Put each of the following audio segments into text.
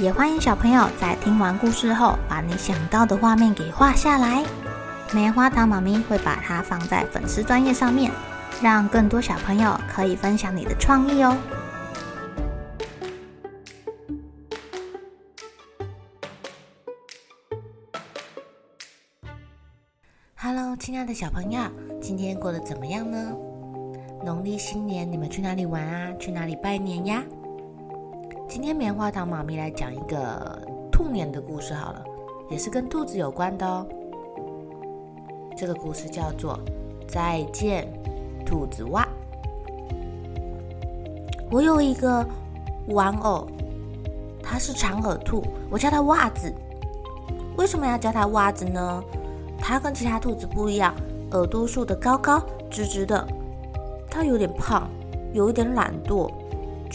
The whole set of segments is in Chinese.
也欢迎小朋友在听完故事后，把你想到的画面给画下来。棉花糖妈咪会把它放在粉丝专页上面，让更多小朋友可以分享你的创意哦。Hello，亲爱的小朋友，今天过得怎么样呢？农历新年你们去哪里玩啊？去哪里拜年呀？今天棉花糖妈咪来讲一个兔年的故事好了，也是跟兔子有关的哦。这个故事叫做《再见，兔子袜》。我有一个玩偶，它是长耳兔，我叫它袜子。为什么要叫它袜子呢？它跟其他兔子不一样，耳朵竖得高高直直的。它有点胖，有一点懒惰。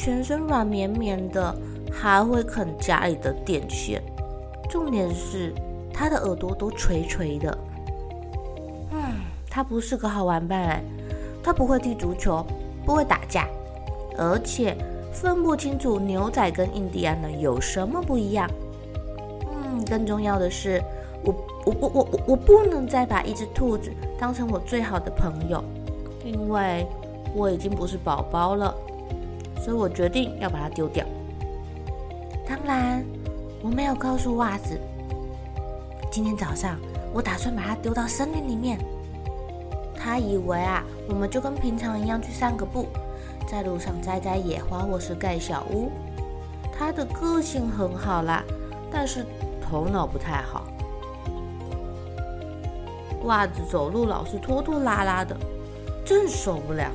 全身软绵绵的，还会啃家里的电线。重点是，它的耳朵都垂垂的。嗯，它不是个好玩伴哎。它不会踢足球，不会打架，而且分不清楚牛仔跟印第安人有什么不一样。嗯，更重要的是，我我我我我不能再把一只兔子当成我最好的朋友，因为我已经不是宝宝了。所以我决定要把它丢掉。当然，我没有告诉袜子。今天早上，我打算把它丢到森林里面。他以为啊，我们就跟平常一样去散个步，在路上摘摘野花或是盖小屋。他的个性很好啦，但是头脑不太好。袜子走路老是拖拖拉拉的，真受不了。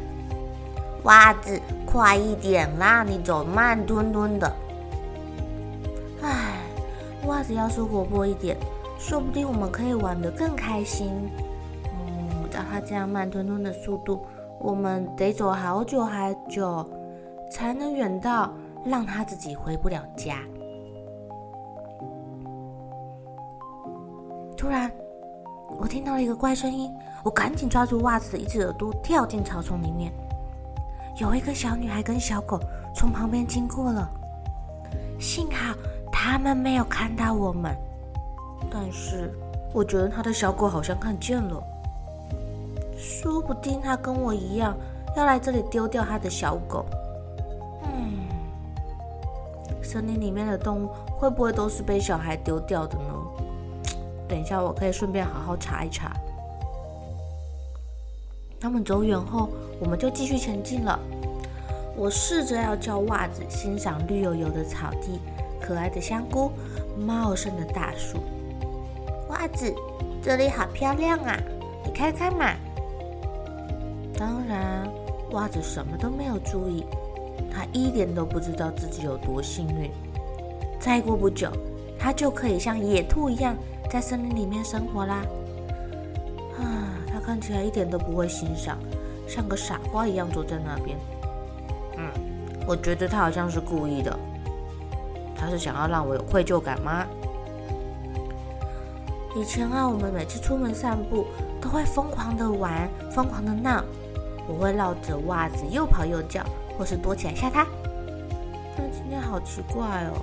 袜子。快一点啦！你走慢吞吞的。唉，袜子要是活泼一点，说不定我们可以玩得更开心。嗯，照他这样慢吞吞的速度，我们得走好久好久，才能远到让他自己回不了家。突然，我听到了一个怪声音，我赶紧抓住袜子的一只耳朵，跳进草丛里面。有一个小女孩跟小狗从旁边经过了，幸好他们没有看到我们。但是我觉得他的小狗好像看见了，说不定他跟我一样要来这里丢掉他的小狗。嗯，森林里面的动物会不会都是被小孩丢掉的呢？等一下我可以顺便好好查一查。他们走远后，我们就继续前进了。我试着要叫袜子欣赏绿油油的草地、可爱的香菇、茂盛的大树。袜子，这里好漂亮啊，你看看嘛。当然，袜子什么都没有注意，他一点都不知道自己有多幸运。再过不久，他就可以像野兔一样在森林里面生活啦。看起来一点都不会欣赏，像个傻瓜一样坐在那边。嗯，我觉得他好像是故意的。他是想要让我有愧疚感吗？以前啊，我们每次出门散步都会疯狂的玩，疯狂的闹。我会绕着袜子又跑又叫，或是躲起来吓他。但今天好奇怪哦，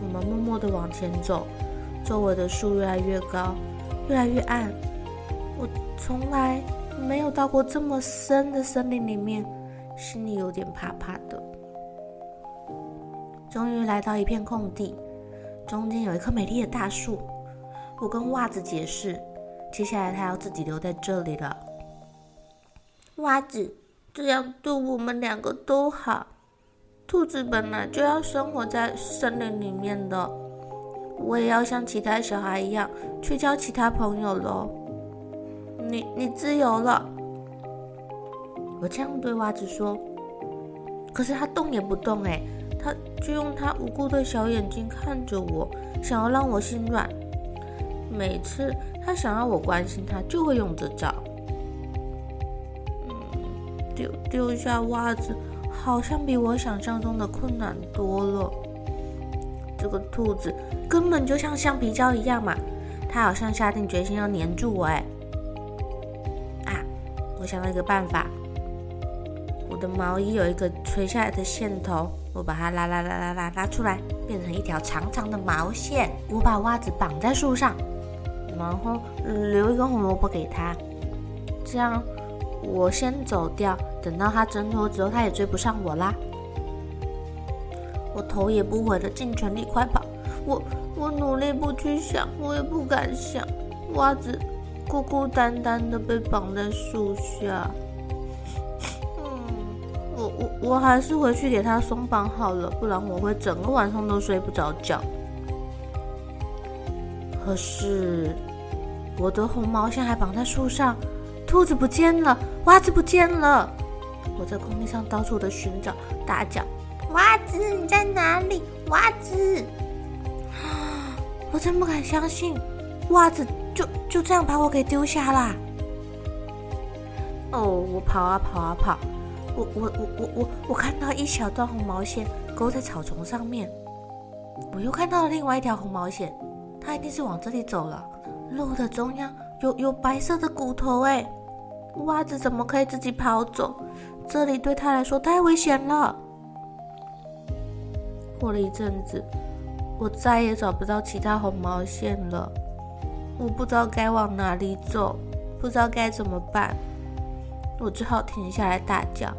我们默默的往前走，周围的树越来越高，越来越暗。我从来没有到过这么深的森林里面，心里有点怕怕的。终于来到一片空地，中间有一棵美丽的大树。我跟袜子解释，接下来他要自己留在这里了。袜子，这样对我们两个都好。兔子本来就要生活在森林里面的，我也要像其他小孩一样去交其他朋友喽。你你自由了，我这样对袜子说，可是他动也不动哎，他就用他无辜的小眼睛看着我，想要让我心软。每次他想要我关心他，就会用这招。嗯，丢丢下袜子，好像比我想象中的困难多了。这个兔子根本就像橡皮胶一样嘛，它好像下定决心要黏住我哎。我想到一个办法。我的毛衣有一个垂下来的线头，我把它拉拉拉拉拉拉出来，变成一条长长的毛线。我把袜子绑在树上，然后留一个红萝卜给他。这样我先走掉，等到他挣脱之后，他也追不上我啦。我头也不回的尽全力快跑。我我努力不去想，我也不敢想，袜子孤孤单单的被绑在树下。嗯我我还是回去给他松绑好了，不然我会整个晚上都睡不着觉。可是我的红毛线还绑在树上，兔子不见了，袜子不见了。我在空地上到处的寻找，大叫：“袜子你在哪里？袜子！”我真不敢相信，袜子就就这样把我给丢下啦。哦，我跑啊跑啊跑。我我我我我我看到一小段红毛线勾在草丛上面，我又看到了另外一条红毛线，它一定是往这里走了。路的中央有有白色的骨头哎，袜子怎么可以自己跑走？这里对它来说太危险了。过了一阵子，我再也找不到其他红毛线了，我不知道该往哪里走，不知道该怎么办，我只好停下来大叫。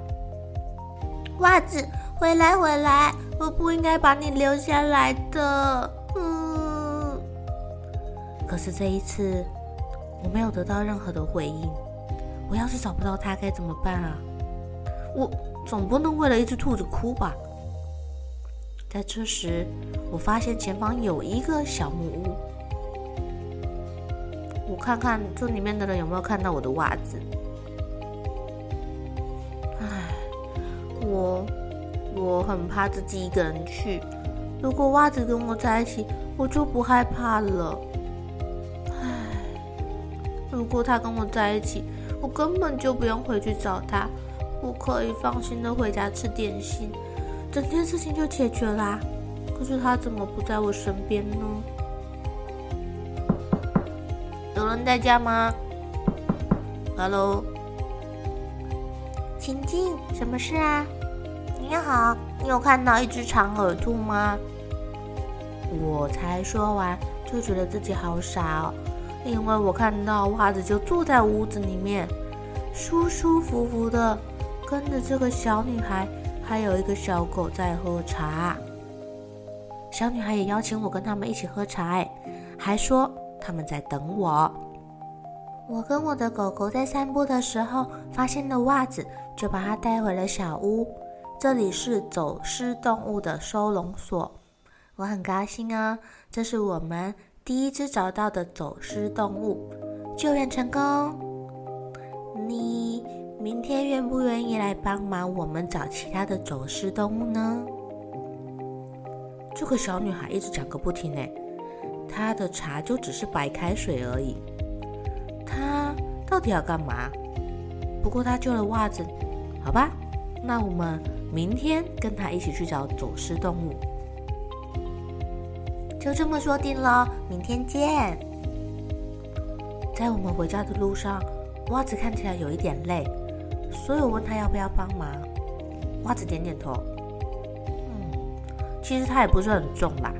袜子，回来回来！我不应该把你留下来的。嗯。可是这一次，我没有得到任何的回应。我要是找不到它该怎么办啊？我总不能为了一只兔子哭吧？在这时，我发现前方有一个小木屋。看看这里面的人有没有看到我的袜子。唉我我很怕自己一个人去，如果袜子跟我在一起，我就不害怕了。唉，如果他跟我在一起，我根本就不用回去找他，我可以放心的回家吃点心，整件事情就解决啦。可是他怎么不在我身边呢？有人在家吗？Hello，请进，什么事啊？你好，你有看到一只长耳兔吗？我才说完，就觉得自己好傻哦，因为我看到袜子就坐在屋子里面，舒舒服服的跟着这个小女孩，还有一个小狗在喝茶。小女孩也邀请我跟他们一起喝茶，哎，还说他们在等我。我跟我的狗狗在散步的时候发现了袜子，就把它带回了小屋。这里是走失动物的收容所，我很高兴啊！这是我们第一只找到的走失动物，救援成功。你明天愿不愿意来帮忙我们找其他的走失动物呢？这个小女孩一直讲个不停呢，他的茶就只是白开水而已，他到底要干嘛？不过他救了袜子，好吧，那我们。明天跟他一起去找走失动物，就这么说定了。明天见。在我们回家的路上，袜子看起来有一点累，所以我问他要不要帮忙。袜子点点头。嗯，其实他也不是很重啦，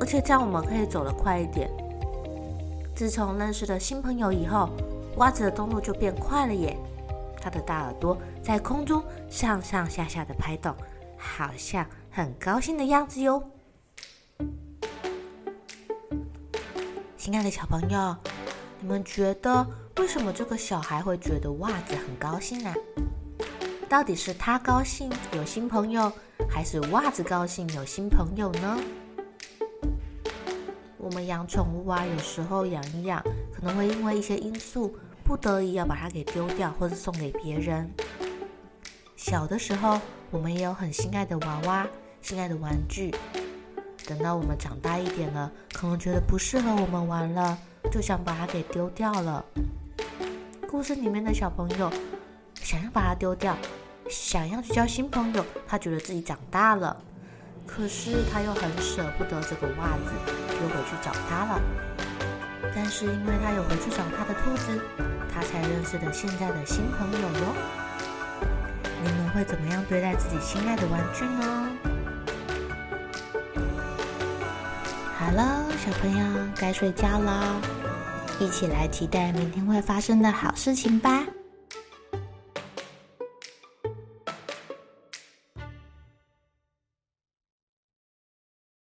而且这样我们可以走得快一点。自从认识了新朋友以后，袜子的动作就变快了耶。他的大耳朵在空中上上下下的拍动，好像很高兴的样子哟。亲爱的小朋友，你们觉得为什么这个小孩会觉得袜子很高兴啊？到底是他高兴有新朋友，还是袜子高兴有新朋友呢？我们养宠物啊，有时候养一养，可能会因为一些因素。不得已要把它给丢掉，或者送给别人。小的时候，我们也有很心爱的娃娃，心爱的玩具。等到我们长大一点了，可能觉得不适合我们玩了，就想把它给丢掉了。故事里面的小朋友想要把它丢掉，想要去交新朋友，他觉得自己长大了，可是他又很舍不得这个袜子，又回去找它了。但是因为他有回去找他的兔子，他才认识了现在的新朋友哟。你们会怎么样对待自己心爱的玩具呢？好了，小朋友该睡觉了，一起来期待明天会发生的好事情吧。